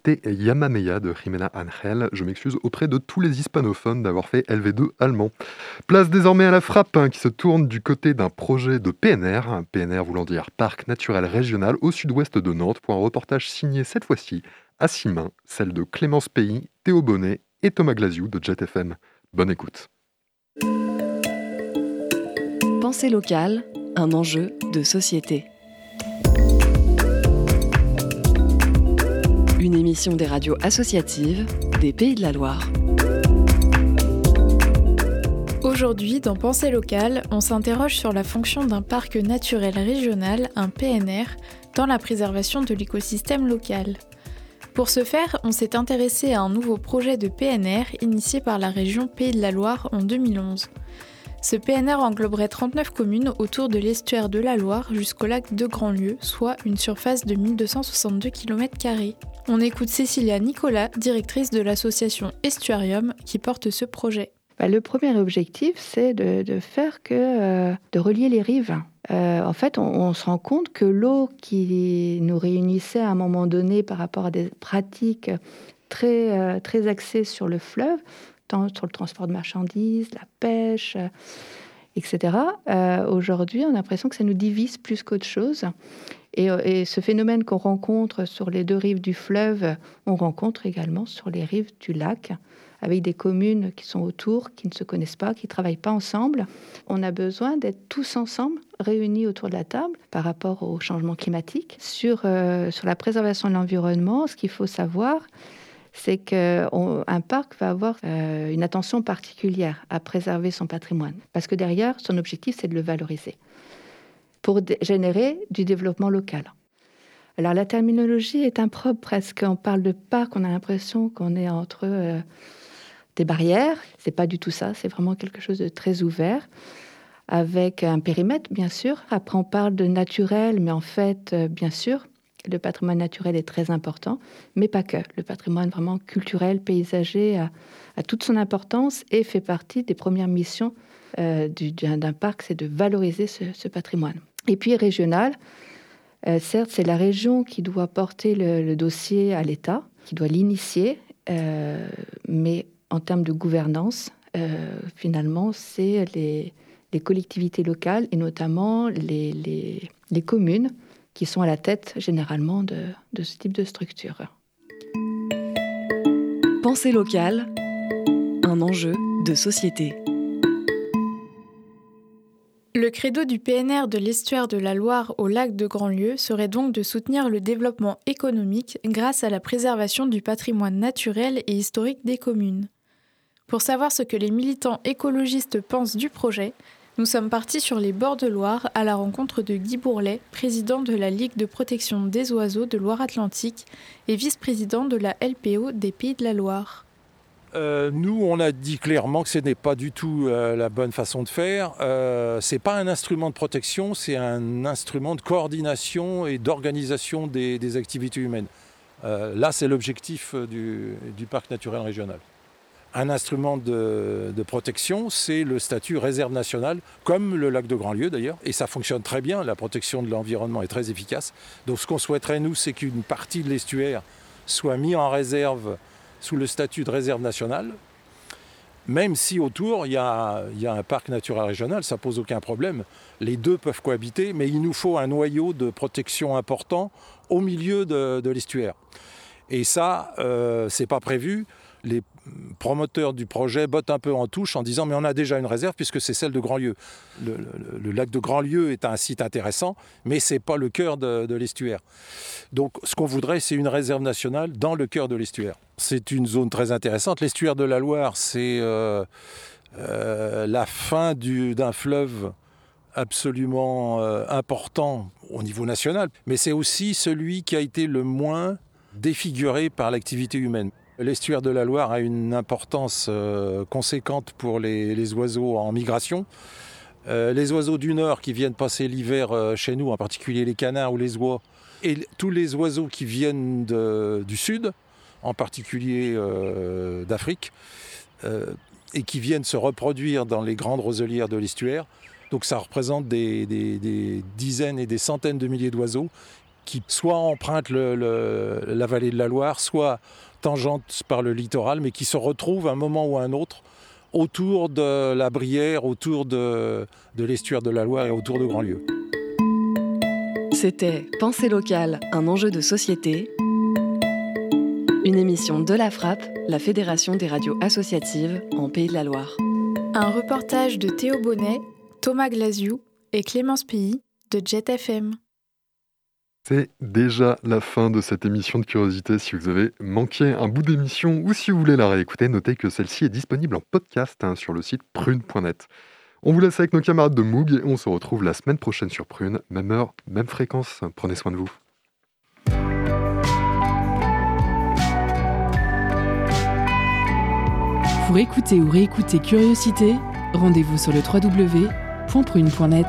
C'était Yamameya de Jimena Angel. Je m'excuse auprès de tous les hispanophones d'avoir fait LV2 allemand. Place désormais à la frappe hein, qui se tourne du côté d'un projet de PNR, PNR voulant dire Parc naturel régional au sud-ouest de Nantes, pour un reportage signé cette fois-ci à six mains, celle de Clémence Pays, Théo Bonnet et Thomas Glaziou de JetFM. Bonne écoute. Pensée locale, un enjeu de société. Une émission des radios associatives des Pays de la Loire. Aujourd'hui, dans Pensée locale, on s'interroge sur la fonction d'un parc naturel régional, un PNR, dans la préservation de l'écosystème local. Pour ce faire, on s'est intéressé à un nouveau projet de PNR initié par la région Pays de la Loire en 2011. Ce PNR engloberait 39 communes autour de l'estuaire de la Loire jusqu'au lac de Grandlieu, soit une surface de 1262 km. On écoute Cécilia Nicolas, directrice de l'association Estuarium, qui porte ce projet. Bah, le premier objectif, c'est de, faire que euh, de relier les rives. Euh, en fait, on, se rend compte que l'eau qui nous réunissait à un moment donné par rapport à des pratiques très, euh, axées sur le fleuve, sur le transport de marchandises, la pêche, euh, etc. Euh, Aujourd'hui, on a l'impression que ça nous divise plus qu'autre chose. Et, euh, et ce phénomène qu'on rencontre sur les deux rives du fleuve, on rencontre également sur les rives du lac, avec des communes qui sont autour, qui ne se connaissent pas, qui ne travaillent pas ensemble. On a besoin d'être tous ensemble, réunis autour de la table par rapport au changement climatique. Sur la préservation de l'environnement, ce qu'il faut savoir, c'est qu'un parc va avoir euh, une attention particulière à préserver son patrimoine. Parce que derrière, son objectif, c'est de le valoriser pour générer du développement local. Alors la terminologie est impropre presque. On parle de parc, on a l'impression qu'on est entre euh, des barrières. C'est pas du tout ça. C'est vraiment quelque chose de très ouvert, avec un périmètre bien sûr. Après on parle de naturel, mais en fait, euh, bien sûr, le patrimoine naturel est très important, mais pas que. Le patrimoine vraiment culturel, paysager a, toute son importance et fait partie des premières missions euh, du- d'un parc, c'est de valoriser ce, patrimoine. Et puis régional, euh, certes, c'est la région qui doit porter le, dossier à l'État, qui doit l'initier, euh, mais en termes de gouvernance, finalement, c'est les, collectivités locales et notamment les communes qui sont à la tête généralement de, de ce type de structure. Pensée locale, un enjeu de société. Le credo du PNR de l'estuaire de la Loire au lac de Grandlieu serait donc de soutenir le développement économique grâce à la préservation du patrimoine naturel et historique des communes. Pour savoir ce que les militants écologistes pensent du projet, nous sommes partis sur les bords de Loire à la rencontre de Guy Bourlet, président de la Ligue de protection des oiseaux de Loire-Atlantique et vice-président de la LPO des Pays de la Loire. Euh, nous, on a dit clairement que ce n'est pas du tout euh, la bonne façon de faire. Euh, c'est pas un instrument de protection, c'est un instrument de coordination et d'organisation des, activités humaines. Là, c'est l'objectif du parc naturel régional. Un instrument de, protection, c'est le statut réserve nationale, comme le lac de Grandlieu d'ailleurs, et ça fonctionne très bien. La protection de l'environnement est très efficace. Donc, ce qu'on souhaiterait nous, c'est qu'une partie de l'estuaire soit mise en réserve sous le statut de réserve nationale, même si autour il y a, un parc naturel régional, ça pose aucun problème. Les deux peuvent cohabiter, mais il nous faut un noyau de protection important au milieu de, de l'estuaire. Et ça, euh, c'est pas prévu. Les promoteurs du projet bottent un peu en touche en disant mais on a déjà une réserve puisque c'est celle de Grandlieu. Le, lac de Grandlieu est un site intéressant, mais c'est pas le cœur de, l'estuaire. Donc ce qu'on voudrait, c'est une réserve nationale dans le cœur de l'estuaire. C'est une zone très intéressante. L'estuaire de la Loire, c'est euh, euh, la fin du- d'un fleuve absolument euh, important au niveau national, mais c'est aussi celui qui a été le moins défiguré par l'activité humaine. L'estuaire de la Loire a une importance euh, conséquente pour les, oiseaux en migration. Euh, les oiseaux du nord qui viennent passer l'hiver euh, chez nous, en particulier les canards ou les oies, et tous les oiseaux qui viennent du sud, en particulier d'Afrique, et qui viennent se reproduire dans les grandes roselières de l'estuaire. Donc ça représente des, dizaines et des centaines de milliers d'oiseaux qui soit empruntent la vallée de la Loire, soit tangente par le littoral, mais qui se retrouvent à un moment ou à un autre autour de la Brière, autour de, de l'estuaire de la Loire et autour de Grandlieu. C'était Pensée locale, un enjeu de société. Une émission de la Frappe, la Fédération des radios associatives en Pays de la Loire. Un reportage de Théo Bonnet, Thomas Glasiou et Clémence Pilly de Jet FM. C'est déjà la fin de cette émission de curiosité. Si vous avez manqué un bout d'émission ou si vous voulez la réécouter, notez que celle-ci est disponible en podcast hein, sur le site prune.net. On vous laisse avec nos camarades de Moog et on se retrouve la semaine prochaine sur Prune, même heure, même fréquence. Prenez soin de vous. Pour écouter ou réécouter Curiosité, rendez-vous sur le www.prune.net.